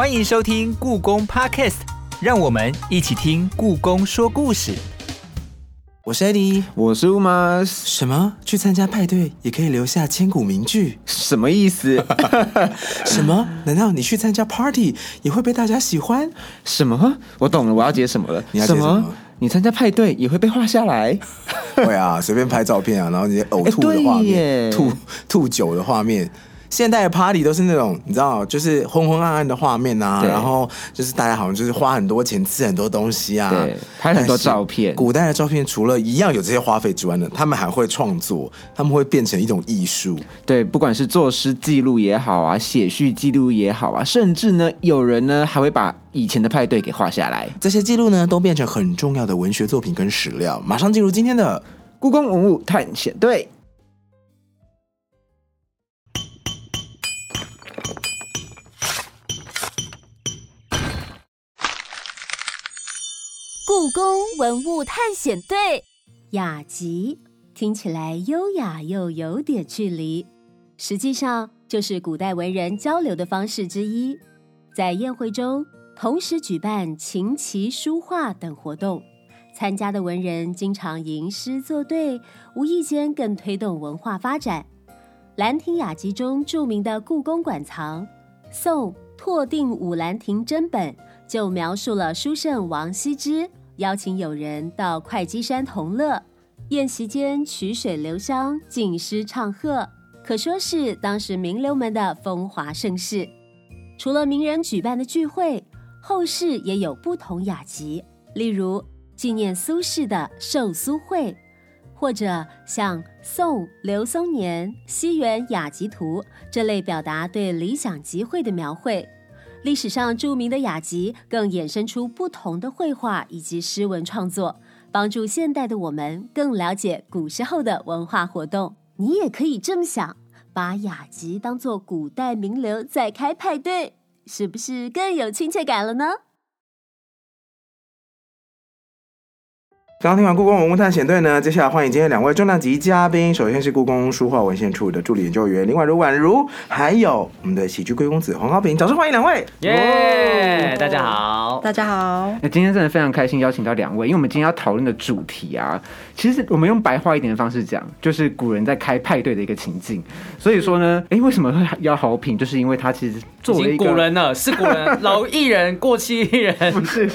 欢迎收听故宫 Podcast，让我们一起听故宫说故事。我是 Eddie，我是 Umas，什么？去参加派对也可以留下千古名句？什么意思？什么？难道你去参加 party 也会被大家喜欢？什么？我懂了，我要解什么了？你要接什么？你参加派对也会被画下来？会啊，随便拍照片啊，然后你呕吐的画面，吐吐酒的画面。现代的 party 都是那种你知道，就是昏昏暗暗的画面啊，然后就是大家好像就是花很多钱吃很多东西啊，拍很多照片。古代的照片除了一样有这些花费之外呢，他们还会创作，他们会变成一种艺术。对，不管是作诗记录也好啊，写序记录也好啊，甚至呢，有人呢还会把以前的派对给画下来。这些记录呢，都变成很重要的文学作品跟史料。马上进入今天的故宫文物探险队。故宫文物探险队，雅集听起来优雅又有点距离，实际上就是古代文人交流的方式之一。在宴会中，同时举办琴棋书画等活动，参加的文人经常吟诗作对，无意间更推动文化发展。《兰亭雅集》中著名的《故宫馆藏》，宋拓定武兰亭真本就描述了书圣王羲之。邀请友人到会稽山同乐，宴席间曲水流觞，敬诗唱和，可说是当时名流们的风华盛世。除了名人举办的聚会，后世也有不同雅集，例如纪念苏轼的寿苏会，或者像宋刘松年《西园雅集图》这类表达对理想集会的描绘。历史上著名的雅集更衍生出不同的绘画以及诗文创作，帮助现代的我们更了解古时候的文化活动。你也可以这么想，把雅集当做古代名流在开派对，是不是更有亲切感了呢？刚刚听完故宫文物探险队呢，接下来欢迎今天两位重量级嘉宾。首先是故宫书画文献处的助理研究员林宛如宛如，还有我们的喜剧贵公子黄浩平，掌声欢迎两位！耶，大家好，大家好。那今天真的非常开心邀请到两位，因为我们今天要讨论的主题啊，其实我们用白话一点的方式讲，就是古人在开派对的一个情境。所以说呢，哎，为什么会要好评？就是因为他其实作为古人了，是古人，老艺人，过气艺人，不是？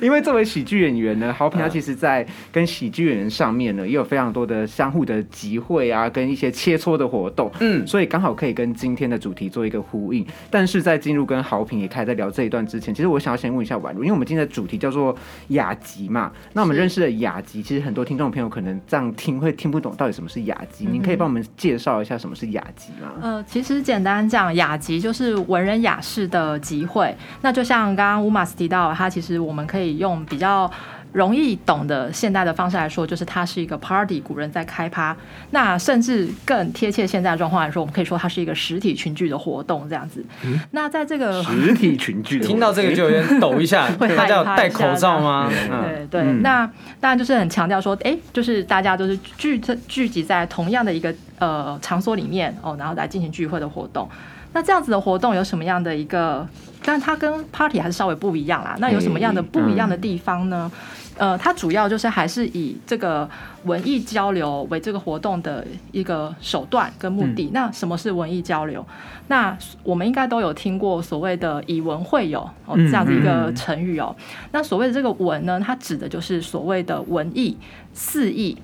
因为作为喜剧演员呢，好评他其实在。跟喜剧演员上面呢，也有非常多的相互的集会啊，跟一些切磋的活动，嗯，所以刚好可以跟今天的主题做一个呼应。但是在进入跟好评也开在聊这一段之前，其实我想要先问一下宛如，因为我们今天的主题叫做雅集嘛，那我们认识的雅集，其实很多听众朋友可能这样听会听不懂到底什么是雅集，您可以帮我们介绍一下什么是雅集吗？呃，其实简单讲，雅集就是文人雅士的集会。那就像刚刚乌马斯提到，他其实我们可以用比较。容易懂的现代的方式来说，就是它是一个 party，古人在开趴。那甚至更贴切现在的状况来说，我们可以说它是一个实体群聚的活动，这样子。那在这个实体群聚，听到这个就有点抖一下，大家有戴口罩吗？对对。那当然就是很强调说，哎，就是大家都是聚聚集在同样的一个呃场所里面哦，然后来进行聚会的活动。那这样子的活动有什么样的一个？但它跟 party 还是稍微不一样啦。那有什么样的不一样的地方呢？呃，它主要就是还是以这个文艺交流为这个活动的一个手段跟目的。那什么是文艺交流？那我们应该都有听过所谓的以文会友哦这样的一个成语哦。那所谓的这个文呢，它指的就是所谓的文艺四艺。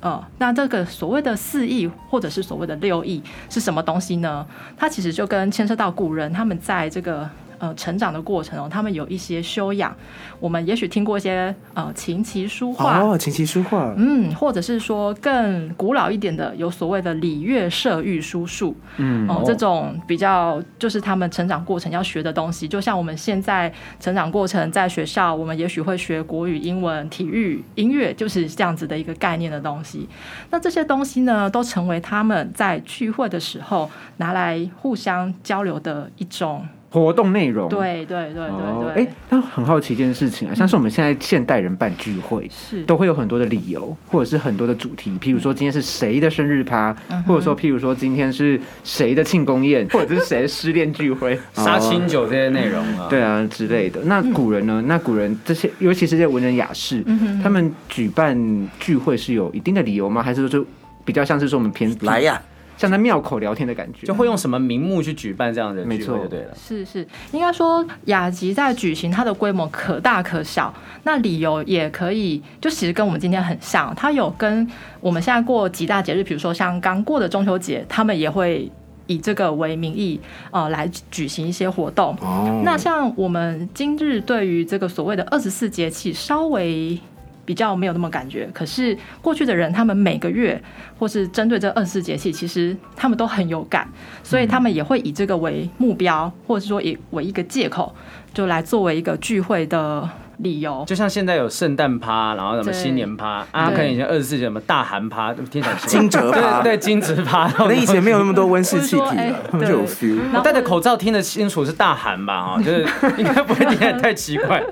呃，那这个所谓的四艺或者是所谓的六艺是什么东西呢？它其实就跟牵涉到古人他们在这个。呃，成长的过程哦，他们有一些修养。我们也许听过一些呃琴棋书画哦，琴棋书画，嗯，或者是说更古老一点的，有所谓的礼乐射御书数，嗯，哦，这种比较就是他们成长过程要学的东西。就像我们现在成长过程在学校，我们也许会学国语、英文、体育、音乐，就是这样子的一个概念的东西。那这些东西呢，都成为他们在聚会的时候拿来互相交流的一种。活动内容。对对对对对。哎，那很好奇一件事情啊，像是我们现在现代人办聚会，是都会有很多的理由，或者是很多的主题，譬如说今天是谁的生日趴，或者说譬如说今天是谁的庆功宴，或者是谁的失恋聚会、杀青酒这些内容啊，对啊之类的。那古人呢？那古人这些，尤其是这些文人雅士，他们举办聚会是有一定的理由吗？还是说就比较像是说我们偏来呀？像在庙口聊天的感觉，就会用什么名目去举办这样的聚会就对了。是是，应该说雅集在举行，它的规模可大可小。那理由也可以，就其实跟我们今天很像。它有跟我们现在过几大节日，比如说像刚过的中秋节，他们也会以这个为名义，呃，来举行一些活动。哦。那像我们今日对于这个所谓的二十四节气，稍微。比较没有那么感觉，可是过去的人，他们每个月或是针对这二十四节气，其实他们都很有感，所以他们也会以这个为目标，或者是说以为一个借口，就来作为一个聚会的理由。就像现在有圣诞趴，然后什么新年趴啊，可能以前二十四节什么大寒趴，听起来惊蛰趴，对惊蛰趴。可能以前没有那么多温室气体，他们 就有 feel。我戴着口罩听得清楚是大寒吧？哈，就是应该不会听得太奇怪。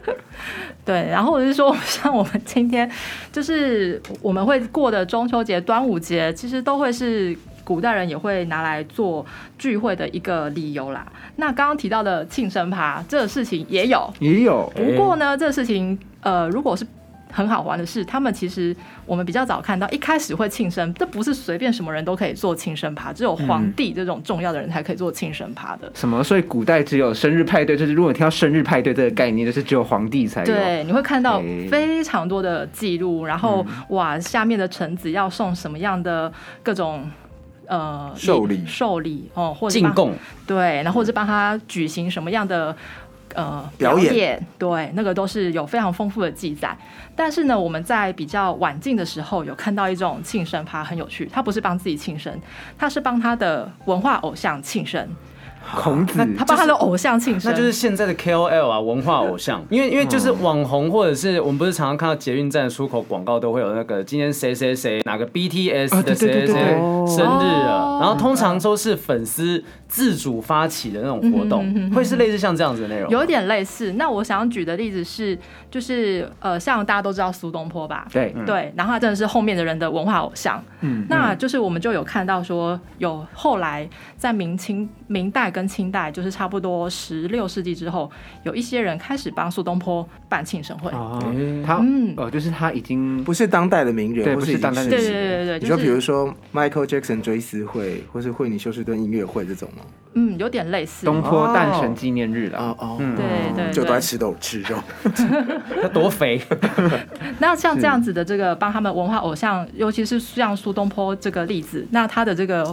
对，然后我是说，像我们今天就是我们会过的中秋节、端午节，其实都会是古代人也会拿来做聚会的一个理由啦。那刚刚提到的庆生趴这个事情也有，也有。不过呢，这个事情呃，如果是很好玩的是，他们其实我们比较早看到，一开始会庆生，这不是随便什么人都可以做庆生趴，只有皇帝这种重要的人才可以做庆生趴的。什么？所以古代只有生日派对，就是如果你听到生日派对这个概念，就是只有皇帝才有。对，你会看到非常多的记录，然后哇，下面的臣子要送什么样的各种呃寿礼、寿礼哦，或者进贡，对，然后或者帮他举行什么样的。呃，表演对，那个都是有非常丰富的记载。但是呢，我们在比较晚近的时候，有看到一种庆生趴，很有趣。他不是帮自己庆生，他是帮他的文化偶像庆生。孔子，他帮他的偶像庆生，那就是现在的 KOL 啊，文化偶像。因为因为就是网红，或者是我们不是常常看到捷运站出口广告都会有那个今天谁谁谁哪个 BTS 的谁谁谁生日了，然后通常都是粉丝自主发起的那种活动，会是类似像这样子的内容，有点类似。那我想举的例子是，就是呃，像大家都知道苏东坡吧？对对，然后他真的是后面的人的文化偶像。嗯，那就是我们就有看到说，有后来在明清明代。跟清代就是差不多十六世纪之后，有一些人开始帮苏东坡办庆生会。哦他嗯哦，就是他已经不是当代的名人，对，不是当代的对对对对。你说比如说 Michael Jackson 追思会，或是惠尼休斯顿音乐会这种吗？嗯，有点类似。东坡诞辰纪念日了。哦哦，对对，就都在吃肉吃肉，他多肥。那像这样子的这个帮他们文化偶像，尤其是像苏东坡这个例子，那他的这个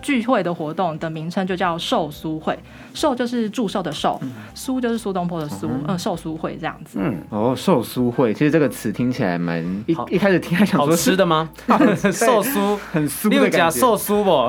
聚会的活动的名称就叫寿。苏会，寿就是祝寿的寿，苏就是苏东坡的苏，嗯，寿苏会这样子。嗯，哦，寿苏会，其实这个词听起来蛮一一开始听还想说吃的吗？寿苏很酥的感觉，寿苏不？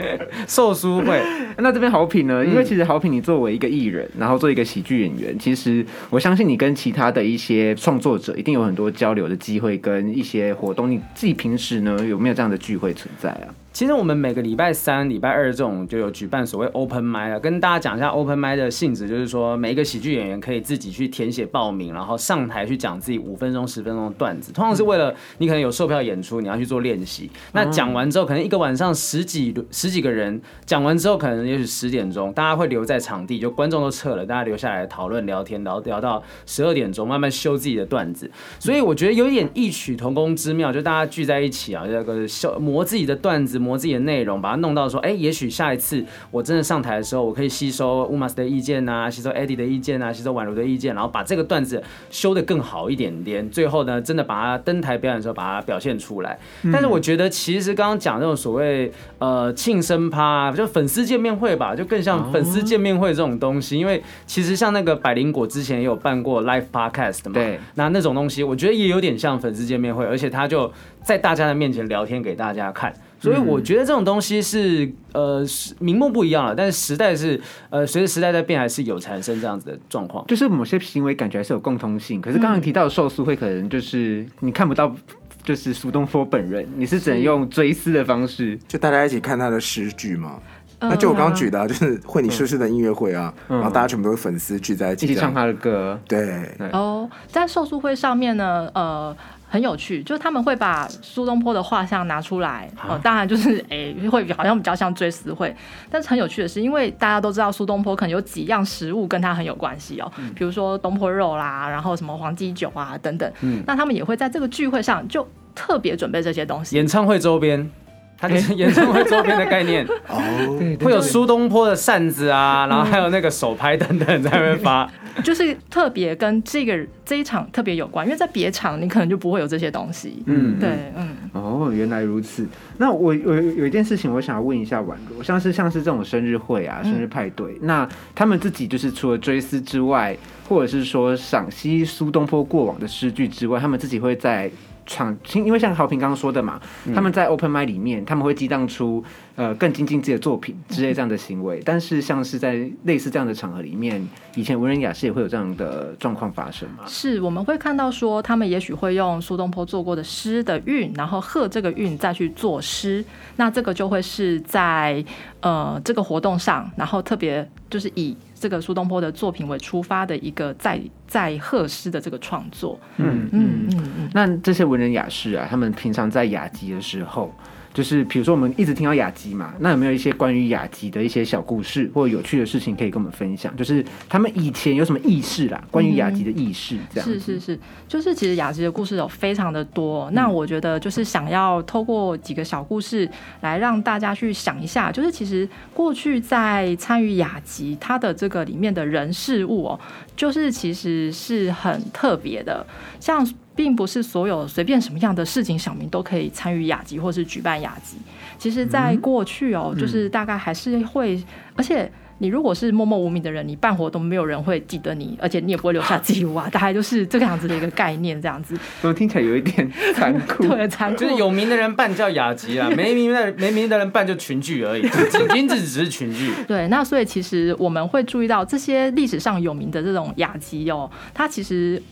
寿苏会。那这边好品呢？因为其实好品，你作为一个艺人，然后做一个喜剧演员，其实我相信你跟其他的一些创作者一定有很多交流的机会跟一些活动。你自己平时呢有没有这样的聚会存在啊？其实我们每个礼拜三、礼拜二这种就有举办所谓 open m i 啊，跟大家讲一下 open m i 的性质，就是说每一个喜剧演员可以自己去填写报名，然后上台去讲自己五分钟、十分钟的段子，通常是为了你可能有售票演出，你要去做练习。那讲完之后，可能一个晚上十几十几个人讲完之后，可能也许十点钟，大家会留在场地，就观众都撤了，大家留下来讨论聊天，然后聊到十二点钟，慢慢修自己的段子。所以我觉得有点异曲同工之妙，就大家聚在一起啊，这个修磨自己的段子，磨自己的内容。把它弄到说，哎，也许下一次我真的上台的时候，我可以吸收乌马斯的意见啊，吸收 Eddie 的意见啊，吸收宛如的意见，然后把这个段子修得更好一点点。最后呢，真的把它登台表演的时候，把它表现出来。但是我觉得，其实刚刚讲那种所谓呃庆生趴，就粉丝见面会吧，就更像粉丝见面会这种东西。因为其实像那个百灵果之前也有办过 live podcast 嘛，对，那那种东西，我觉得也有点像粉丝见面会，而且他就在大家的面前聊天给大家看。所以我觉得这种东西是呃名目不一样了，但是时代是呃随着时代在变，还是有产生这样子的状况。就是某些行为感觉还是有共通性，可是刚刚提到的寿司会可能就是你看不到，就是苏东坡本人，你是只能用追思的方式，就大家一起看他的诗句吗？那就我刚刚举的，就是会你逝世的音乐会啊，然后大家全部都是粉丝聚在一起，一起唱他的歌。对，哦，在寿书会上面呢，呃。很有趣，就是他们会把苏东坡的画像拿出来，哦，当然就是 哎，会好像比较像追思会。但是很有趣的是，因为大家都知道苏东坡可能有几样食物跟他很有关系哦，比如说东坡肉啦，然后什么黄鸡酒啊等等。嗯，那他们也会在这个聚会上就特别准备这些东西。演唱会周边。它就是演唱会周边的概念。哦，会有苏东坡的扇子啊，然后还有那个手拍等等在那边发，就是特别跟这个这一场特别有关，因为在别场你可能就不会有这些东西。嗯，对，嗯，哦，原来如此。那我我有一件事情我想要问一下婉如，像是像是这种生日会啊、生日派对，那他们自己就是除了追思之外，或者是说赏析苏东坡过往的诗句之外，他们自己会在。场，因为像豪平刚刚说的嘛，他们在 Open m i 里面，他们会激荡出呃更精进自己的作品之类这样的行为。但是像是在类似这样的场合里面，以前文人雅士也会有这样的状况发生吗？是，我们会看到说，他们也许会用苏东坡做过的诗的韵，然后和这个韵再去做诗。那这个就会是在呃这个活动上，然后特别就是以。这个苏东坡的作品为出发的一个在在贺诗的这个创作，嗯嗯嗯嗯，那这些文人雅士啊，他们平常在雅集的时候。就是比如说，我们一直听到雅集嘛，那有没有一些关于雅集的一些小故事或有趣的事情可以跟我们分享？就是他们以前有什么意识啦？关于雅集的意识，这样是是是，就是其实雅集的故事有非常的多。那我觉得就是想要透过几个小故事来让大家去想一下，就是其实过去在参与雅集，它的这个里面的人事物哦，就是其实是很特别的，像。并不是所有随便什么样的事情，小明都可以参与雅集或是举办雅集。其实，在过去哦，就是大概还是会，而且你如果是默默无名的人，你办活动没有人会记得你，而且你也不会留下记录啊。大概就是这个样子的一个概念，这样子。怎么听起来有一点残酷？对，残酷。就是有名的人办叫雅集啊，没名的没名的人办就群聚而已，仅仅只只是群聚。对，那所以其实我们会注意到这些历史上有名的这种雅集哦，它其实。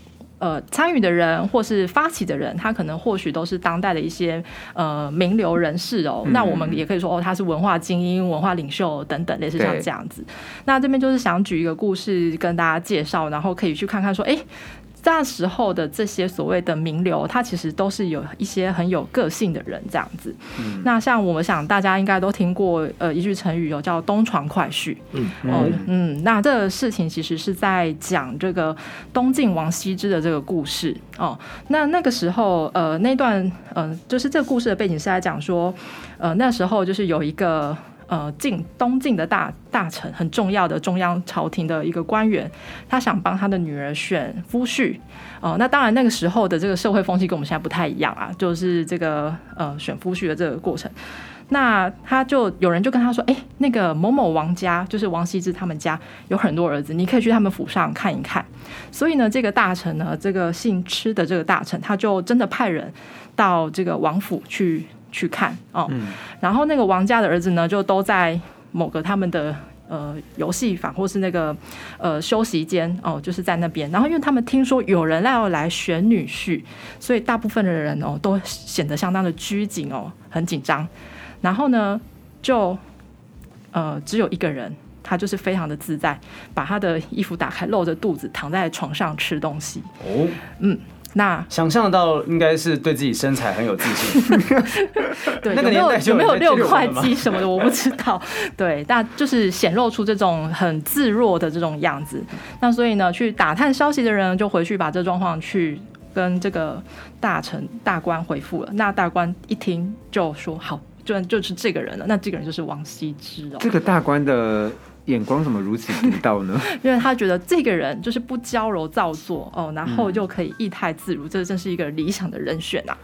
呃，参与的人或是发起的人，他可能或许都是当代的一些呃名流人士哦。那我们也可以说哦，他是文化精英、文化领袖等等，类似像这样子。那这边就是想举一个故事跟大家介绍，然后可以去看看说，哎。那时候的这些所谓的名流，他其实都是有一些很有个性的人，这样子。那像我们想，大家应该都听过呃一句成语，有叫“东床快婿”。嗯嗯，那这个事情其实是在讲这个东晋王羲之的这个故事哦。那那个时候呃那段呃就是这个故事的背景是在讲说呃那时候就是有一个。呃，晋东晋的大大臣，很重要的中央朝廷的一个官员，他想帮他的女儿选夫婿。哦，那当然那个时候的这个社会风气跟我们现在不太一样啊，就是这个呃选夫婿的这个过程。那他就有人就跟他说，哎，那个某某王家，就是王羲之他们家有很多儿子，你可以去他们府上看一看。所以呢，这个大臣呢，这个姓吃的这个大臣，他就真的派人到这个王府去。去看哦，然后那个王家的儿子呢，就都在某个他们的呃游戏房或是那个呃休息间哦，就是在那边。然后因为他们听说有人要来选女婿，所以大部分的人哦都显得相当的拘谨哦，很紧张。然后呢，就呃只有一个人，他就是非常的自在，把他的衣服打开，露着肚子躺在床上吃东西。哦，嗯。那想象到应该是对自己身材很有自信，对，有没有有没有六块肌什么的我不知道，对，那就是显露出这种很自若的这种样子。那所以呢，去打探消息的人就回去把这状况去跟这个大臣大官回复了。那大官一听就说好，就就是这个人了。那这个人就是王羲之哦。这个大官的。眼光怎么如此独到呢？因为他觉得这个人就是不娇柔造作哦，然后又可以意态自如，这真是一个理想的人选呐。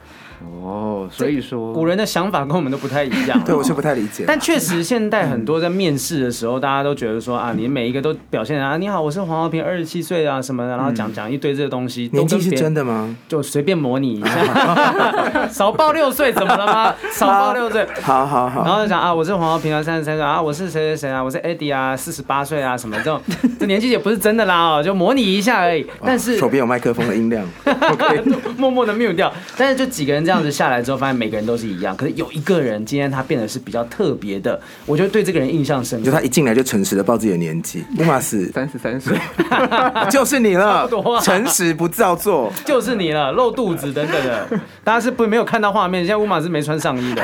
哦，所以说古人的想法跟我们都不太一样，对我是不太理解。但确实，现代很多在面试的时候，大家都觉得说啊，你每一个都表现啊，你好，我是黄浩平，二十七岁啊什么的，然后讲讲一堆这个东西，年纪是真的吗？就随便模拟一下，少报六岁怎么了吗？少报六岁，好好好。然后就讲啊，我是黄浩平啊，三十三岁啊，我是谁谁谁啊，我是 Eddie 啊。啊，四十八岁啊，什么这种，这年纪也不是真的啦哦，就模拟一下而已。但是手边有麦克风的音量，OK，默默的 mute 掉。但是就几个人这样子下来之后，发现每个人都是一样。可是有一个人今天他变得是比较特别的，我觉得对这个人印象深刻。就他一进来就诚实的报自己的年纪，乌马斯三十三岁，就是你了，诚实不造作，就是你了，露肚子等等的。大家是不没有看到画面，现在乌马斯没穿上衣的。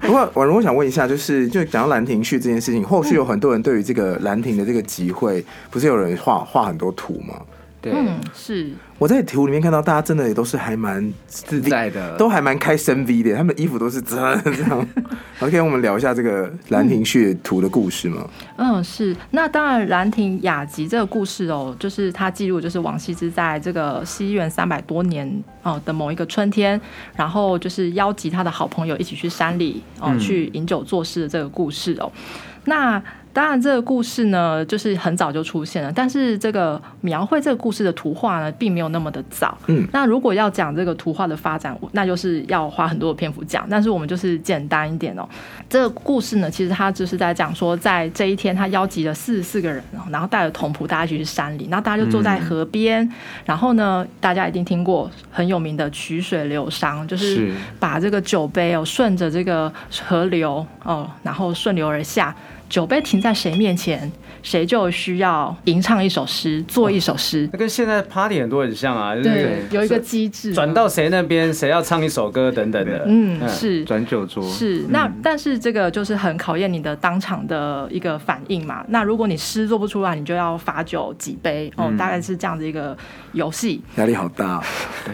不过宛如我想问一下，就是就讲到兰亭序这件事情，后续有很多人对于这个兰亭的这个集会，不是有人画画很多图吗？对，嗯是。我在图里面看到大家真的也都是还蛮自在的，都还蛮开深 V 的，他们衣服都是这样这样。OK，我们聊一下这个兰亭序图的故事吗？嗯，是。那当然，兰亭雅集这个故事哦，就是它记录就是王羲之在这个西元三百多年哦的某一个春天，然后就是邀集他的好朋友一起去山里哦去饮酒作诗的这个故事哦。那当然，这个故事呢，就是很早就出现了。但是，这个描绘这个故事的图画呢，并没有那么的早。嗯，那如果要讲这个图画的发展，那就是要花很多的篇幅讲。但是，我们就是简单一点哦。这个故事呢，其实他就是在讲说，在这一天，他邀集了四十四个人，然后带着童仆，大家一起去山里，然后大家就坐在河边。然后呢，大家一定听过很有名的曲水流觞，就是把这个酒杯哦，顺着这个河流哦，然后顺流而下。酒杯停在谁面前？谁就需要吟唱一首诗，做一首诗。那跟现在 party 很多很像啊，对，有一个机制，转到谁那边，谁要唱一首歌等等的。嗯，是转酒桌。是那，但是这个就是很考验你的当场的一个反应嘛。那如果你诗做不出来，你就要罚酒几杯哦，大概是这样的一个游戏。压力好大，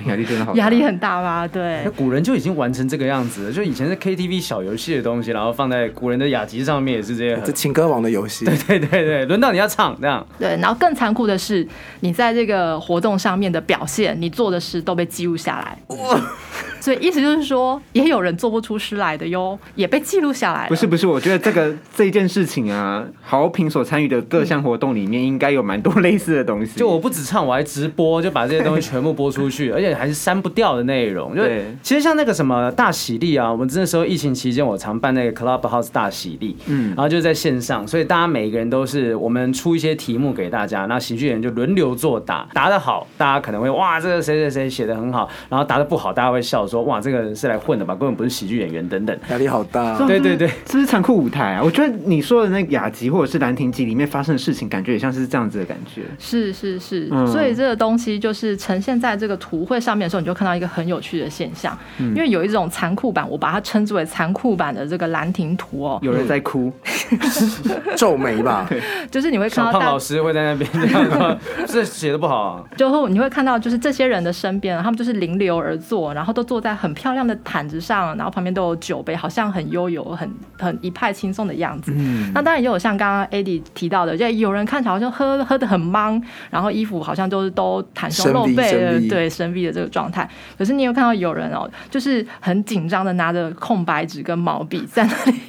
压力真的好，压力很大吧？对。那古人就已经完成这个样子了，就以前是 KTV 小游戏的东西，然后放在古人的雅集上面也是这样。这情歌王的游戏。对对对对，轮到你要唱。这样对，然后更残酷的是，你在这个活动上面的表现，你做的事都被记录下来。所以意思就是说，也有人做不出诗来的哟，也被记录下来。不是不是，我觉得这个 这一件事情啊，好评所参与的各项活动里面，应该有蛮多类似的东西。就我不止唱，我还直播，就把这些东西全部播出去，而且还是删不掉的内容。对，其实像那个什么大喜力啊，我们那时候疫情期间，我常办那个 Clubhouse 大喜力，嗯，然后就在线上，所以大家每一个人都是我们出一些题目给大家，那喜剧人就轮流作答，答得好，大家可能会哇，这个谁谁谁写的很好，然后答得不好，大家会笑说哇，这个人是来混的吧，根本不是喜剧演员等等，压力好大。对对对，这是残酷舞台啊！我觉得你说的那雅集或者是兰亭集里面发生的事情，感觉也像是这样子的感觉。是是是，所以这个东西就是呈现在这个图绘上面的时候，你就看到一个很有趣的现象，因为有一种残酷版，我把它称之为残酷版的这个兰亭图哦，有人在哭，皱眉吧？就是你会看到胖老师会在那边这样说，这写的不好啊。最后你会看到，就是这些人的身边，他们就是临流而坐，然后都坐在很漂亮的毯子上，然后旁边都有酒杯，好像很悠游、很很一派轻松的样子。嗯，那当然也有像刚刚 Adi 提到的，就有人看起来好像喝喝的很忙，然后衣服好像就是都袒胸露背的，对，深 V 的这个状态。可是你有看到有人哦，就是很紧张的拿着空白纸跟毛笔在那里，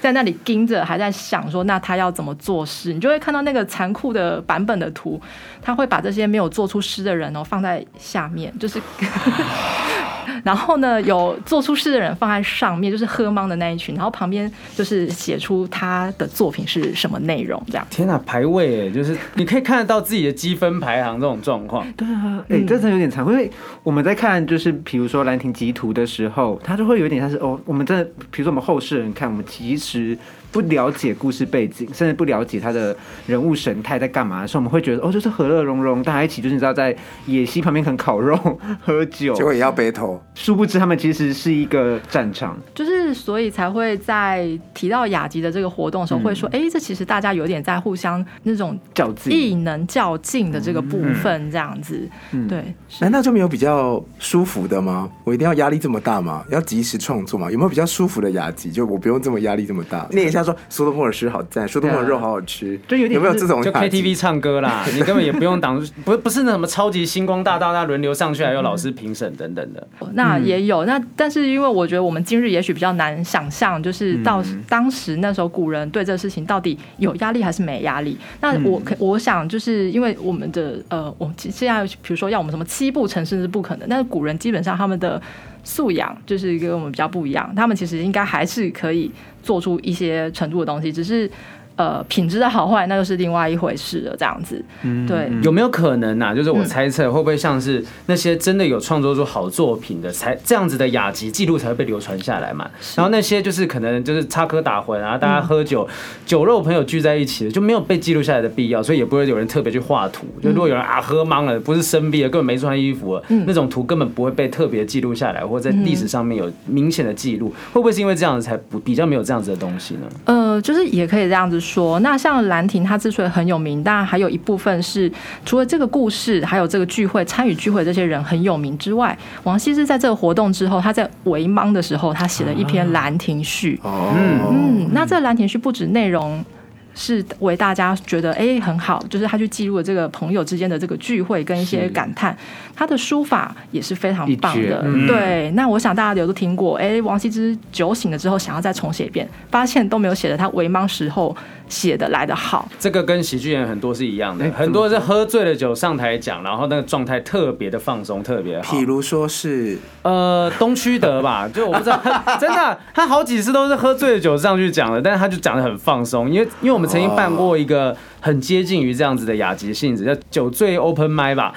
在那里盯着，还在想说那他要怎么做事。你就会看到那个残酷的版本的图，他会把这些没有做出诗的人哦放在下面，就是。然后呢，有做出事的人放在上面，就是喝芒的那一群，然后旁边就是写出他的作品是什么内容，这样。天哪，排位哎，就是你可以看得到自己的积分排行这种状况。对啊，哎，这真的有点残酷，因为我们在看就是比如说兰亭集图的时候，它就会有点像是哦，我们真的比如说我们后世人看，我们其实。不了解故事背景，甚至不了解他的人物神态在干嘛的时候，我们会觉得哦，就是和乐融融，大家一起就是你知道在野溪旁边可能烤肉喝酒，结果也要背头。殊不知他们其实是一个战场，就是所以才会在提到雅集的这个活动的时候，会说，哎，这其实大家有点在互相那种较劲、异能较劲的这个部分，这样子。对，难道就没有比较舒服的吗？我一定要压力这么大吗？要及时创作吗？有没有比较舒服的雅集？就我不用这么压力这么大，念一下。说苏东坡的诗好赞，苏东坡的肉好好吃，就有点有没有这种就 KTV 唱歌啦？你根本也不用挡，不不是那什么超级星光大道，那轮流上去还有老师评审等等的。那也有那，但是因为我觉得我们今日也许比较难想象，就是到当时那时候古人对这个事情到底有压力还是没压力？那我我想就是因为我们的呃，我们现在比如说要我们什么七步成诗是不可能，但是古人基本上他们的。素养就是跟我们比较不一样，他们其实应该还是可以做出一些程度的东西，只是呃，品质的好坏那就是另外一回事了，这样子。嗯，对，有没有可能呐？就是我猜测，会不会像是那些真的有创作出好作品的，才这样子的雅集记录才会被流传下来嘛？然后那些就是可能就是插科打诨啊，大家喝酒酒肉朋友聚在一起，就没有被记录下来的必要，所以也不会有人特别去画图。就如果有人啊喝懵了，不是生病了，根本没穿衣服，那种图根本不会被特别记录下来，或者在历史上面有明显的记录，会不会是因为这样子才不比较没有这样子的东西呢？呃，就是也可以这样子说。那像兰亭，它之所以很有名，当然还有一部分是除了这个故事，还有这个聚会参与聚会这些人很有名之外，王羲之在这个活动之后，他在为莽的时候，他写了一篇《兰亭序》。嗯嗯，那这《兰亭序》不止内容。是为大家觉得哎很好，就是他去记录了这个朋友之间的这个聚会跟一些感叹，他的书法也是非常棒的。对，那我想大家有都听过，哎，王羲之酒醒了之后想要再重写一遍，发现都没有写的他为莽时候写的来的好。这个跟喜剧演员很多是一样的，很多是喝醉了酒上台讲，然后那个状态特别的放松，特别好。比如说是呃东区德吧，就我不知道，真的他好几次都是喝醉了酒上去讲的，但是他就讲的很放松，因为因为我们。曾经办过一个。很接近于这样子的雅集性质，叫酒醉 open 麦吧。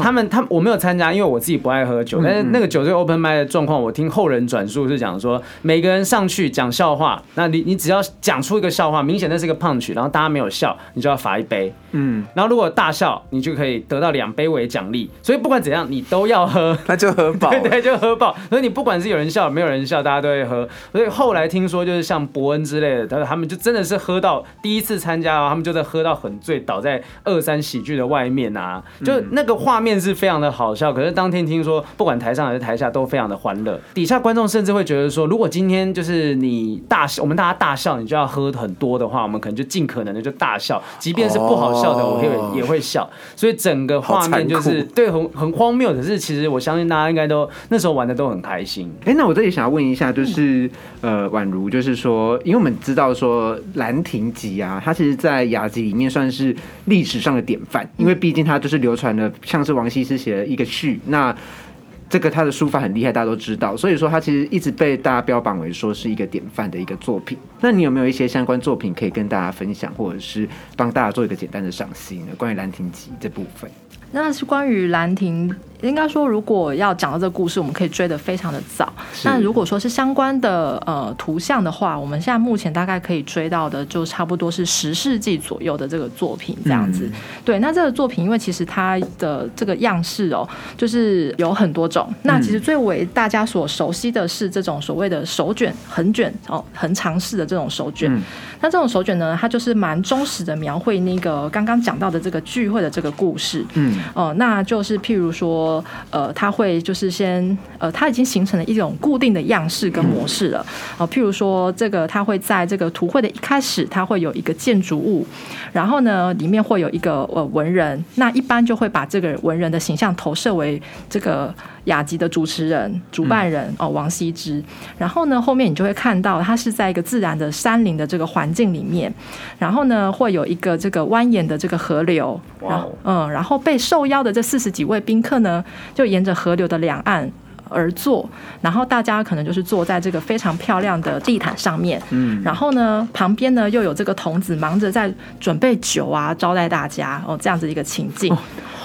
他们他我没有参加，因为我自己不爱喝酒。但是那个酒醉 open 麦的状况，我听后人转述是讲说，每个人上去讲笑话，那你你只要讲出一个笑话，明显那是一个胖曲，然后大家没有笑，你就要罚一杯。嗯，然后如果大笑，你就可以得到两杯为奖励。所以不管怎样，你都要喝，那就喝饱。对 对，就喝饱。所以你不管是有人笑，没有人笑，大家都会喝。所以后来听说，就是像伯恩之类的，他他们就真的是喝到第一次参加哦，他们就在喝到很醉，倒在。在二三喜剧的外面啊，就那个画面是非常的好笑。可是当天听说，不管台上还是台下都非常的欢乐。底下观众甚至会觉得说，如果今天就是你大笑，我们大家大笑，你就要喝很多的话，我们可能就尽可能的就大笑，即便是不好笑的，我会也会笑。所以整个画面就是对很很荒谬。可是其实我相信大家应该都那时候玩的都很开心。哎，那我这里想要问一下，就是呃，宛如就是说，因为我们知道说《兰亭集》啊，它其实，在雅集里面算是。历史上的典范，因为毕竟它就是流传了，像是王羲之写的一个序，那这个他的书法很厉害，大家都知道，所以说他其实一直被大家标榜为说是一个典范的一个作品。那你有没有一些相关作品可以跟大家分享，或者是帮大家做一个简单的赏析呢？关于《兰亭集》这部分，那是关于《兰亭》。应该说，如果要讲到这个故事，我们可以追得非常的早。那如果说是相关的呃图像的话，我们现在目前大概可以追到的，就差不多是十世纪左右的这个作品这样子。对，那这个作品，因为其实它的这个样式哦，就是有很多种。那其实最为大家所熟悉的是这种所谓的手卷、横卷哦、横长式的这种手卷。那这种手卷呢，它就是蛮忠实的描绘那个刚刚讲到的这个聚会的这个故事。嗯，哦，那就是譬如说。呃，他会就是先呃，他已经形成了一种固定的样式跟模式了。哦，譬如说这个，他会在这个图绘的一开始，他会有一个建筑物，然后呢，里面会有一个呃文人，那一般就会把这个文人的形象投射为这个。雅集的主持人、主办人哦，王羲之。然后呢，后面你就会看到他是在一个自然的山林的这个环境里面，然后呢，会有一个这个蜿蜒的这个河流，然后嗯，然后被受邀的这四十几位宾客呢，就沿着河流的两岸而坐，然后大家可能就是坐在这个非常漂亮的地毯上面，嗯，然后呢，旁边呢又有这个童子忙着在准备酒啊，招待大家哦，这样子一个情境。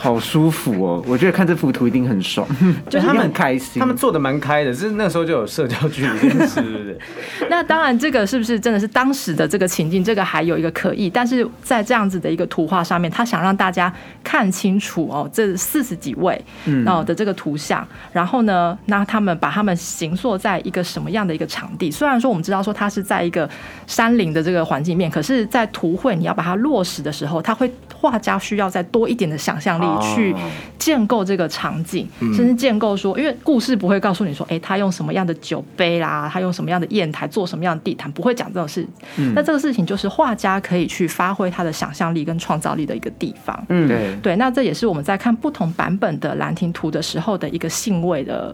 好舒服哦！我觉得看这幅图一定很爽，就他们 很开心，他们做的蛮开的，是那时候就有社交距离，是不是？那当然，这个是不是真的是当时的这个情境？这个还有一个可疑，但是在这样子的一个图画上面，他想让大家看清楚哦，这四十几位哦的这个图像，然后呢，那他们把他们行塑在一个什么样的一个场地？虽然说我们知道说它是在一个山林的这个环境面，可是，在图绘你要把它落实的时候，它会画家需要再多一点的想象力。去建构这个场景，甚至建构说，因为故事不会告诉你说，哎，他用什么样的酒杯啦，他用什么样的砚台做什么样的地毯，不会讲这种事。那这个事情就是画家可以去发挥他的想象力跟创造力的一个地方。嗯，对对，那这也是我们在看不同版本的《兰亭图》的时候的一个兴味的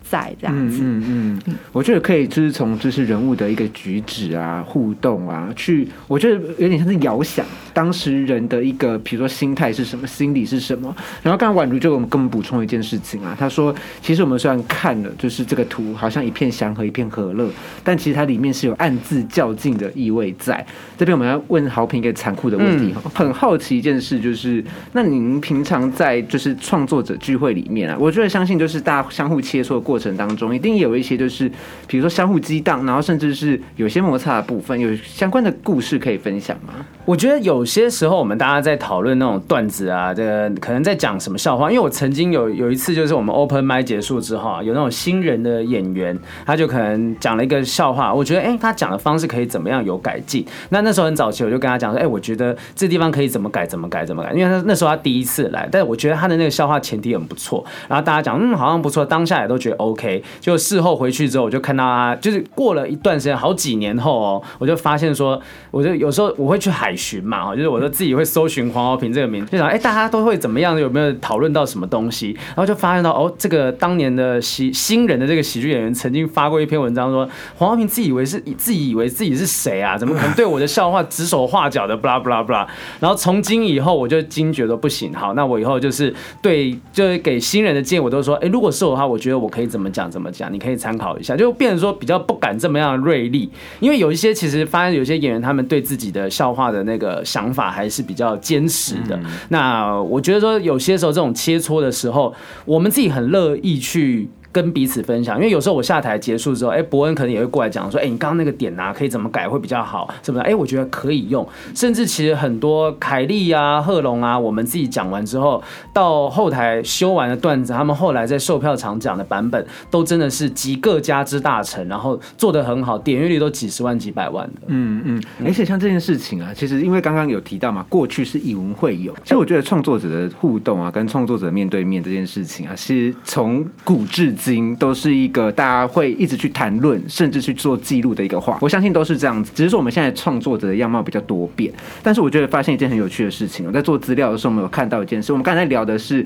在这样子。嗯嗯，我觉得可以就是从就是人物的一个举止啊、互动啊，去我觉得有点像是遥想当时人的一个，比如说心态是什么、心理是什么。然后刚刚宛如就我们跟我们补充一件事情啊，他说其实我们虽然看了就是这个图好像一片祥和、一片和乐，但其实它里面是有暗自较劲的意味在。这边我们要问豪平一个残酷的问题，很好奇一件事就是，那您平常在就是创作者聚会里面啊，我觉得相信就是大家相互切磋的过程程当中，一定有一些就是，比如说相互激荡，然后甚至是有些摩擦的部分，有相关的故事可以分享吗？我觉得有些时候我们大家在讨论那种段子啊，这个可能在讲什么笑话。因为我曾经有有一次，就是我们 open m i 结束之后啊，有那种新人的演员，他就可能讲了一个笑话，我觉得哎，他讲的方式可以怎么样有改进。那那时候很早期，我就跟他讲说，哎，我觉得这地方可以怎么改，怎么改，怎么改。因为他那时候他第一次来，但是我觉得他的那个笑话前提很不错。然后大家讲，嗯，好像不错，当下也都觉得 OK。就事后回去之后，我就看到他，就是过了一段时间，好几年后哦，我就发现说，我就有时候我会去海巡嘛，就是我就自己会搜寻黄豪平这个名，就想，哎，大家都会怎么样？有没有讨论到什么东西？然后就发现到，哦，这个当年的喜新人的这个喜剧演员曾经发过一篇文章，说黄豪平自以为是，自己以为自己是谁啊？怎么可能对我的笑话指手画脚的？布拉布拉布拉。然后从今以后，我就惊觉得不行，好，那我以后就是对，就是给新人的建议，我都说，哎，如果是我的话，我觉得我可以怎么讲怎么讲，你可以参考一下，就变成说比较不敢这么样锐利，因为有一些其实发现有些演员他们对自己的笑话的那个想法还是比较坚持的。那我觉得说有些时候这种切磋的时候，我们自己很乐意去。跟彼此分享，因为有时候我下台结束之后，哎，伯恩可能也会过来讲说，哎，你刚刚那个点啊，可以怎么改会比较好，是不是？哎，我觉得可以用。甚至其实很多凯莉啊、贺龙啊，我们自己讲完之后，到后台修完的段子，他们后来在售票场讲的版本，都真的是集各家之大成，然后做的很好，点阅率都几十万、几百万的。嗯嗯。而且像这件事情啊，其实因为刚刚有提到嘛，过去是以文会友，其实我觉得创作者的互动啊，跟创作者面对面这件事情啊，是从古至。经都是一个大家会一直去谈论，甚至去做记录的一个话，我相信都是这样子。只是说我们现在创作者的样貌比较多变，但是我觉得发现一件很有趣的事情。我在做资料的时候，我们有看到一件事。我们刚才聊的是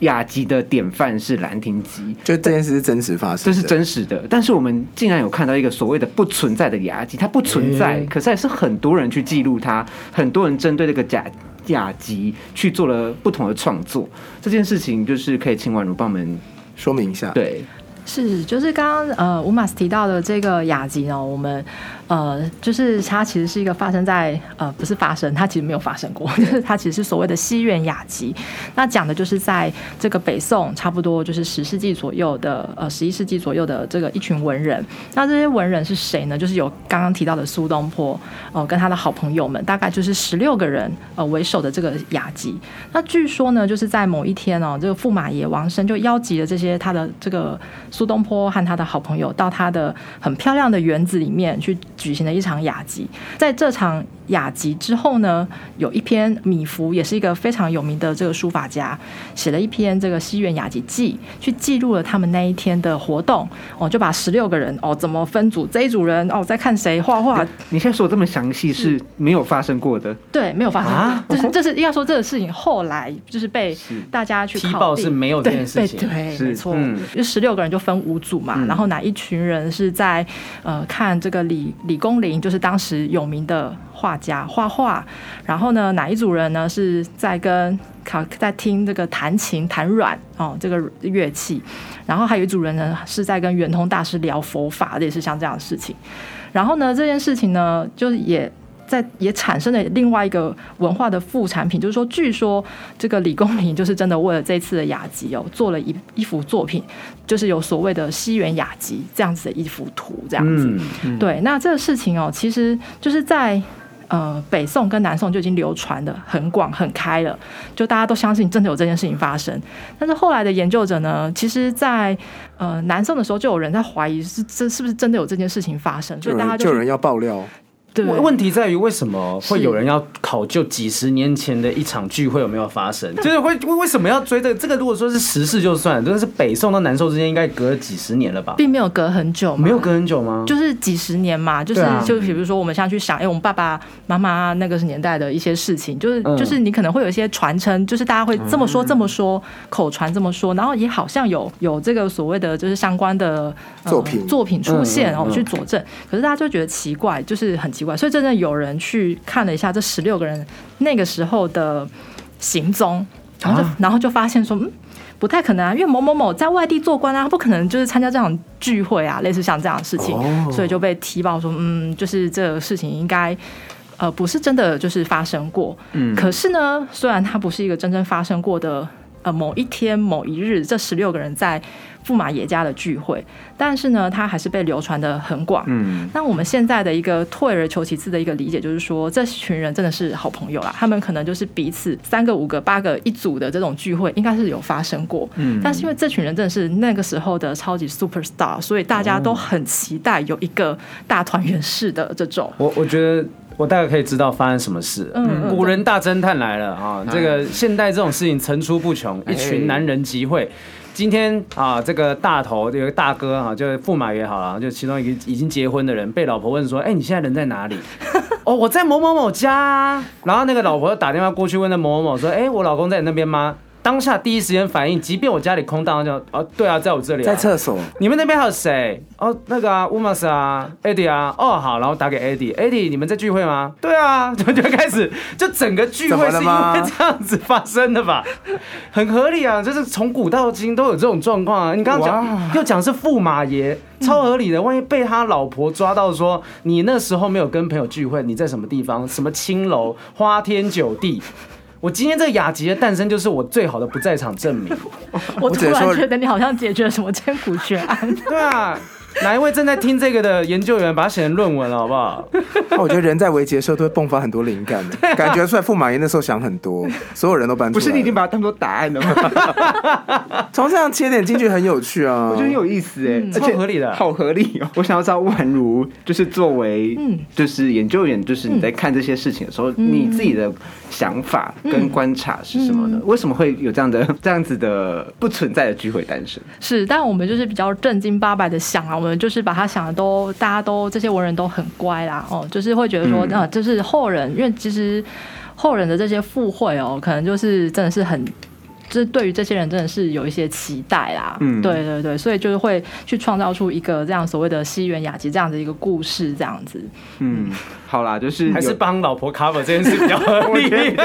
雅集的典范是兰亭集，就这件事是真实发生，这是真实的。但是我们竟然有看到一个所谓的不存在的雅集，它不存在，可是还是很多人去记录它，很多人针对这个假雅集去做了不同的创作。这件事情就是可以请婉如帮我们。说明一下，对，是就是刚刚呃吴马斯提到的这个雅集呢，我们。呃，就是它其实是一个发生在呃，不是发生，它其实没有发生过，就是它其实是所谓的西元雅集。那讲的就是在这个北宋，差不多就是十世纪左右的呃，十一世纪左右的这个一群文人。那这些文人是谁呢？就是有刚刚提到的苏东坡哦，跟他的好朋友们，大概就是十六个人呃为首的这个雅集。那据说呢，就是在某一天哦，这个驸马爷王生就邀集了这些他的这个苏东坡和他的好朋友到他的很漂亮的园子里面去。举行了一场雅集，在这场雅集之后呢，有一篇米芾，也是一个非常有名的这个书法家，写了一篇这个西园雅集记，去记录了他们那一天的活动。哦，就把十六个人哦，怎么分组，这一组人哦，在看谁画画。你现在说这么详细是没有发生过的？对，没有发生。啊，就是这是要说这个事情，后来就是被大家去踢爆是没有这件事情。对，没错。就十六个人就分五组嘛，然后哪一群人是在呃看这个李。李公麟就是当时有名的画家，画画。然后呢，哪一组人呢是在跟考在听这个弹琴弹软哦这个乐器。然后还有一组人呢是在跟圆通大师聊佛法，也是像这样的事情。然后呢，这件事情呢，就是也。在也产生了另外一个文化的副产品，就是说，据说这个李公麟就是真的为了这次的雅集哦，做了一一幅作品，就是有所谓的西园雅集这样子的一幅图，这样子。对，那这个事情哦，其实就是在呃北宋跟南宋就已经流传的很广很开了，就大家都相信真的有这件事情发生。但是后来的研究者呢，其实，在呃南宋的时候就有人在怀疑是这是不是真的有这件事情发生，所以大家就有人要爆料。对，问题在于为什么会有人要考究几十年前的一场聚会有没有发生？就是会为为什么要追这个？这个如果说是时事就算，真的是北宋到南宋之间应该隔了几十年了吧？并没有隔很久，没有隔很久吗？就是几十年嘛，就是就比如说我们现在去想，哎，我们爸爸妈妈那个年代的一些事情，就是就是你可能会有一些传承，就是大家会这么说这么说，口传这么说，然后也好像有有这个所谓的就是相关的作品作品出现，然后去佐证。可是大家就觉得奇怪，就是很奇怪，所以真的有人去看了一下这十六个人那个时候的行踪，然后就然后就发现说，嗯，不太可能啊，因为某某某在外地做官啊，他不可能就是参加这场聚会啊，类似像这样的事情，所以就被提报说，嗯，就是这个事情应该呃不是真的就是发生过，嗯，可是呢，虽然它不是一个真正发生过的。呃，某一天某一日，这十六个人在驸马爷家的聚会，但是呢，它还是被流传的很广。嗯，那我们现在的一个退而求其次的一个理解，就是说，这群人真的是好朋友啦。他们可能就是彼此三个、五个、八个一组的这种聚会，应该是有发生过。嗯，但是因为这群人真的是那个时候的超级 super star，所以大家都很期待有一个大团圆式的这种。我我觉得。我大概可以知道发生什么事。嗯，古人大侦探来了啊！这个现代这种事情层出不穷，一群男人集会。今天啊，这个大头有个大哥啊，就是驸马也好了，就其中一个已经结婚的人，被老婆问说：“哎，你现在人在哪里？” 哦，我在某某某家。啊然后那个老婆打电话过去问那某某某说：“哎，我老公在你那边吗？”当下第一时间反应，即便我家里空荡，荡哦，对啊，在我这里，在厕所。你们那边还有谁？哦，那个啊，乌马斯啊，Eddie 啊，哦，好，然后打给 Eddie，Eddie，你们在聚会吗？对啊，就 就开始，就整个聚会是因为这样子发生的吧？很合理啊，就是从古到今都有这种状况啊。你刚刚讲又讲是驸马爷，超合理的。万一被他老婆抓到说你那时候没有跟朋友聚会，你在什么地方？什么青楼花天酒地？我今天这个雅集的诞生，就是我最好的不在场证明。我突然觉得你好像解决了什么千古悬案。对啊。哪一位正在听这个的研究员，把它写成论文了，好不好？那我觉得人在维杰的时候都会迸发很多灵感的，感觉出来驸马爷那时候想很多，所有人都搬出来。不是你已经把它当做答案了吗？从这样切点进去很有趣啊，我觉得很有意思哎，而且合理的，好合理哦。我想要知道宛如就是作为嗯，就是研究员，就是你在看这些事情的时候，你自己的想法跟观察是什么呢？为什么会有这样的这样子的不存在的聚会诞生？是，但我们就是比较正经八百的想啊，我们。就是把他想的都，大家都这些文人都很乖啦，哦，就是会觉得说，那就是后人，因为其实后人的这些附会哦，可能就是真的是很，就是对于这些人真的是有一些期待啦，嗯，对对对，所以就是会去创造出一个这样所谓的西园雅集这样的一个故事，这样子，嗯，好啦，就是还是帮老婆 cover 这件事比较合理。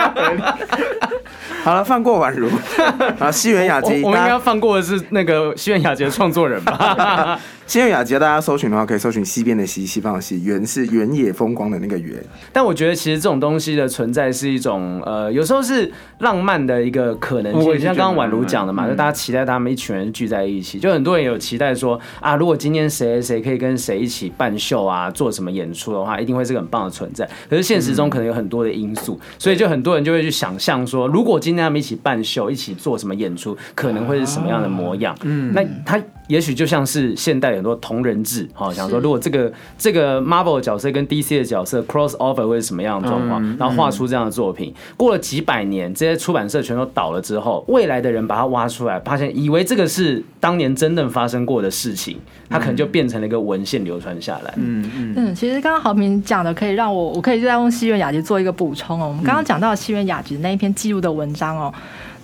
好了，放过宛如 啊，西园雅集，我们应该放过的是那个西园雅集的创作人吧。西园雅集，大家搜寻的话，可以搜寻西边的西，西方的西，原是原野风光的那个原。但我觉得，其实这种东西的存在是一种，呃，有时候是浪漫的一个可能性。像刚刚宛如讲的嘛，就大家期待他们一群人聚在一起，就很多人有期待说啊，如果今天谁谁可以跟谁一起办秀啊，做什么演出的话，一定会是个很棒的存在。可是现实中可能有很多的因素，所以就很多人就会去想象说，如果今天他们一起办秀，一起做什么演出，可能会是什么样的模样？嗯，那他。也许就像是现代很多同人志，哈，想说如果这个这个 Marvel 的角色跟 DC 的角色 cross over 会是什么样的状况，然后画出这样的作品。过了几百年，这些出版社全都倒了之后，未来的人把它挖出来，发现以为这个是当年真正发生过的事情，它可能就变成了一个文献流传下来。嗯嗯嗯。其实刚刚豪平讲的，可以让我我可以再用西园雅集做一个补充哦。我们刚刚讲到西园雅集那一篇记录的文章哦。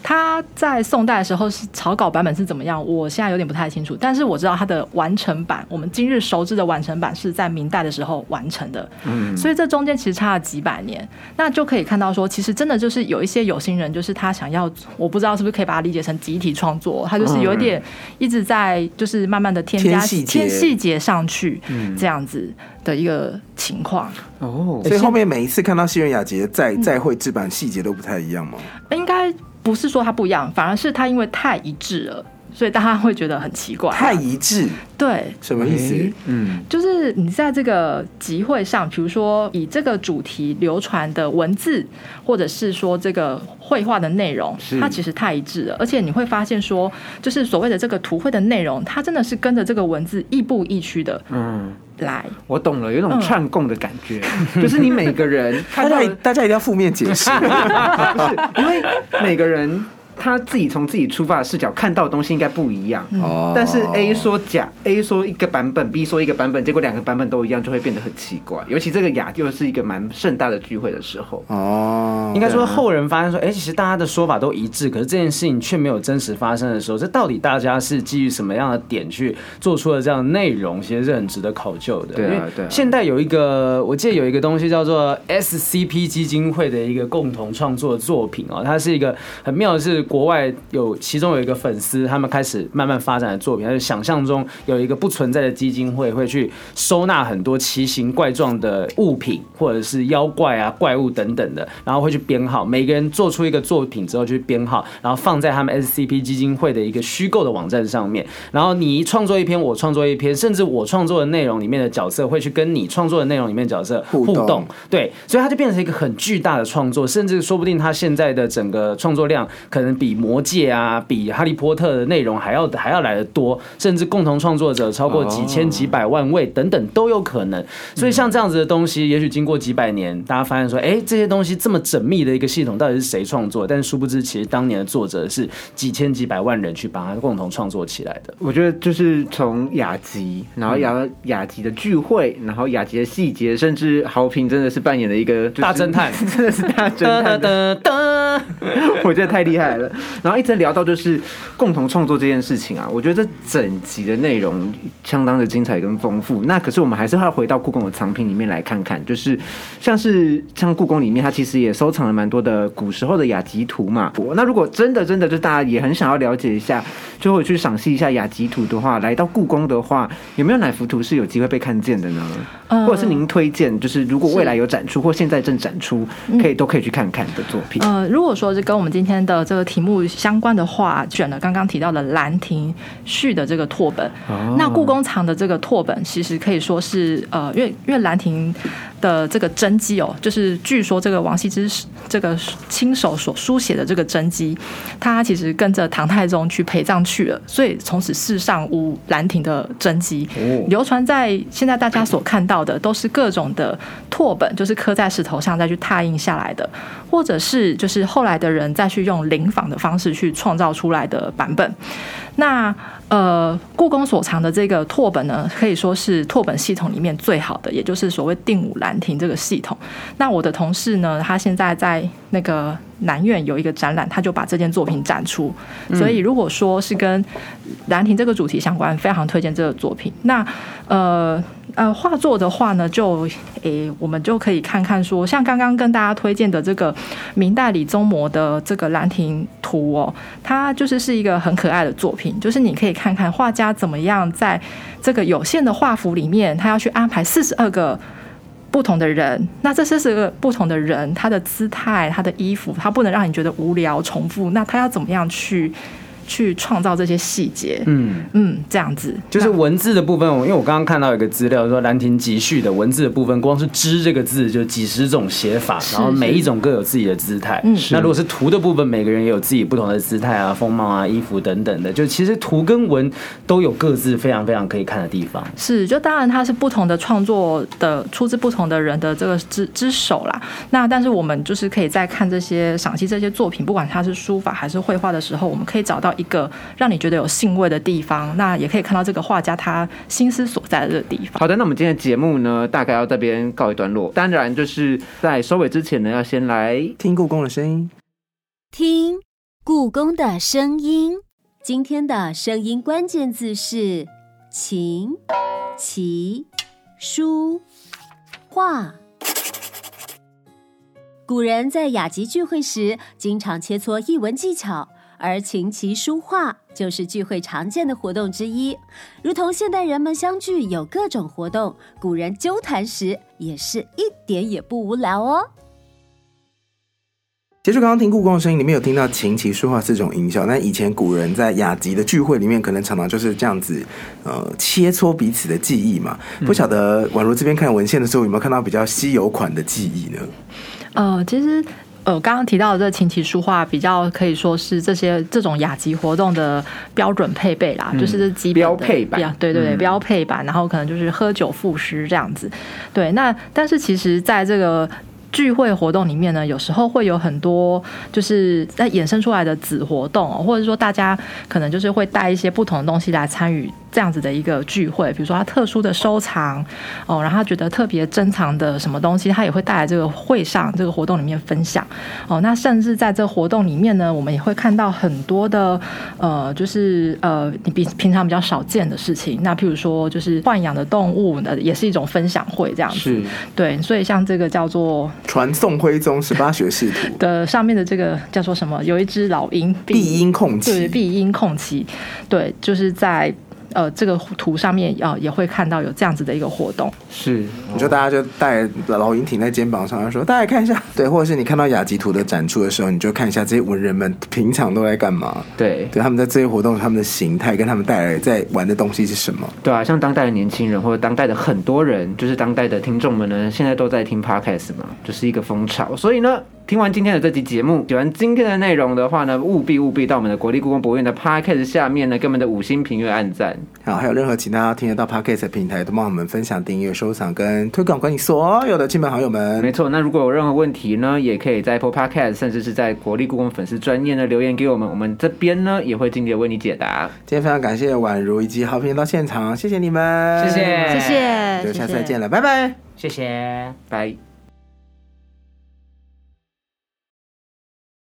他在宋代的时候是草稿版本是怎么样？我现在有点不太清楚，但是我知道他的完成版，我们今日熟知的完成版是在明代的时候完成的。嗯，所以这中间其实差了几百年，那就可以看到说，其实真的就是有一些有心人，就是他想要，我不知道是不是可以把它理解成集体创作，他就是有一点一直在就是慢慢的添加添细节上去，嗯这样子的一个情况。哦，所以后面每一次看到西园雅集再再会制版细节都不太一样吗？应该。不是说它不一样，反而是它因为太一致了，所以大家会觉得很奇怪。太一致，对，什么意思？嗯，就是你在这个集会上，比如说以这个主题流传的文字，或者是说这个绘画的内容，它其实太一致了。而且你会发现说，就是所谓的这个图绘的内容，它真的是跟着这个文字亦步亦趋的。嗯。来，我懂了，有种串供的感觉，就是你每个人，大家大家一定要负面解释，因为每个人。他自己从自己出发的视角看到的东西应该不一样，但是 A 说假，A 说一个版本，B 说一个版本，结果两个版本都一样，就会变得很奇怪。尤其这个雅又是一个蛮盛大的聚会的时候，哦，应该说后人发现说，哎，其实大家的说法都一致，可是这件事情却没有真实发生的时候，这到底大家是基于什么样的点去做出了这样的内容，其实是很值得考究的。对啊，对。现代有一个，我记得有一个东西叫做 SCP 基金会的一个共同创作作品哦，它是一个很妙的是国外有。其中有一个粉丝，他们开始慢慢发展的作品，他就想象中有一个不存在的基金会，会去收纳很多奇形怪状的物品，或者是妖怪啊、怪物等等的，然后会去编号。每个人做出一个作品之后，去编号，然后放在他们 SCP 基金会的一个虚构的网站上面。然后你创作一篇，我创作一篇，甚至我创作的内容里面的角色会去跟你创作的内容里面角色互动。对，所以它就变成一个很巨大的创作，甚至说不定他现在的整个创作量可能比魔界啊。啊，比《哈利波特》的内容还要还要来的多，甚至共同创作者超过几千几百万位等等都有可能。所以像这样子的东西，也许经过几百年，大家发现说，哎，这些东西这么缜密的一个系统，到底是谁创作？但殊不知，其实当年的作者是几千几百万人去把它共同创作起来的。我觉得就是从雅集，然后雅雅集的聚会，然后雅集的细节，甚至豪平真的是扮演了一个大侦探，真的是大侦探，我觉得太厉害了。然后一直聊。到就是共同创作这件事情啊，我觉得这整集的内容相当的精彩跟丰富。那可是我们还是要回到故宫的藏品里面来看看，就是像是像故宫里面，它其实也收藏了蛮多的古时候的雅集图嘛。那如果真的真的就大家也很想要了解一下，就会去赏析一下雅集图的话，来到故宫的话，有没有哪幅图是有机会被看见的呢？嗯或者是您推荐，就是如果未来有展出或现在正展出，可以都可以去看看的作品。呃，如果说是跟我们今天的这个题目相关的话，选了刚刚提到的《兰亭序》的这个拓本。那故宫藏的这个拓本，其实可以说是呃，因为因为兰亭。的这个真迹哦，就是据说这个王羲之这个亲手所书写的这个真迹，他其实跟着唐太宗去陪葬去了，所以从此世上无兰亭的真迹。流传在现在大家所看到的都是各种的拓本，就是刻在石头上再去拓印下来的，或者是就是后来的人再去用临的方式去创造出来的版本。那呃，故宫所藏的这个拓本呢，可以说是拓本系统里面最好的，也就是所谓定武兰亭这个系统。那我的同事呢，他现在在那个南苑有一个展览，他就把这件作品展出。所以如果说是跟兰亭这个主题相关，非常推荐这个作品。那呃。呃，画作的话呢，就诶，我们就可以看看说，像刚刚跟大家推荐的这个明代李宗模的这个《兰亭图》哦，它就是是一个很可爱的作品，就是你可以看看画家怎么样在这个有限的画幅里面，他要去安排四十二个不同的人，那这四十个不同的人，他的姿态、他的衣服，他不能让你觉得无聊重复，那他要怎么样去？去创造这些细节，嗯嗯，这样子就是文字的部分。因为我刚刚看到一个资料说，《兰亭集序》的文字的部分，光是“知”这个字就几十种写法，然后每一种各有自己的姿态。嗯，那如果是图的部分，每个人也有自己不同的姿态啊、风貌啊、衣服等等的。就其实图跟文都有各自非常非常可以看的地方。是，就当然它是不同的创作的，出自不同的人的这个之之手啦。那但是我们就是可以在看这些赏析这些作品，不管它是书法还是绘画的时候，我们可以找到。一个让你觉得有兴味的地方，那也可以看到这个画家他心思所在的这个地方。好的，那我们今天的节目呢，大概要这边告一段落。当然，就是在收尾之前呢，要先来听故宫的声音，听故宫的声音。今天的声音关键字是琴、棋、书、画。古人在雅集聚会时，经常切磋译文技巧。而琴棋书画就是聚会常见的活动之一，如同现代人们相聚有各种活动，古人纠谈时也是一点也不无聊哦。其实刚刚听故宫的声音里面有听到琴棋书画四种音效，那以前古人在雅集的聚会里面，可能常常就是这样子，呃，切磋彼此的技艺嘛。不晓得宛如这边看文献的时候，有没有看到比较稀有款的技艺呢？呃，其实。呃，刚刚提到的这琴棋书画，比较可以说是这些这种雅集活动的标准配备啦，就是这基标配版，对对对，标配版，然后可能就是喝酒赋诗这样子。对，那但是其实在这个聚会活动里面呢，有时候会有很多就是在衍生出来的子活动，或者说大家可能就是会带一些不同的东西来参与。这样子的一个聚会，比如说他特殊的收藏哦，然后他觉得特别珍藏的什么东西，他也会带来这个会上这个活动里面分享哦。那甚至在这活动里面呢，我们也会看到很多的呃，就是呃，你比平常比较少见的事情。那譬如说，就是豢养的动物呢，也是一种分享会这样子。对，所以像这个叫做传送徽宗十八学士图的上面的这个叫做什么？有一只老鹰，碧鹰控旗，对，碧鹰控旗，对，就是在。呃，这个图上面啊也会看到有这样子的一个活动。是，你说大家就带老鹰挺在肩膀上，说大家看一下，对，或者是你看到雅集图的展出的时候，你就看一下这些文人们平常都在干嘛。对，对，他们在这些活动，他们的形态跟他们带来在玩的东西是什么？对啊，像当代的年轻人或者当代的很多人，就是当代的听众们呢，现在都在听 podcast 嘛，就是一个风潮。所以呢。听完今天的这期节目，喜欢今天的内容的话呢，务必务必到我们的国立故宫博物院的 podcast 下面呢，给我们的五星评论按赞。好，还有任何其他听得到 podcast 的平台，都帮我们分享、订阅、收藏跟推广给你所有的亲朋好友们。没错，那如果有任何问题呢，也可以在 Apple Podcast，甚至是在国立故宫粉丝专业呢留言给我们，我们这边呢也会尽力为你解答。今天非常感谢宛如以及好评到现场，谢谢你们，谢谢，谢谢，就下次再见了，拜拜，谢谢，拜。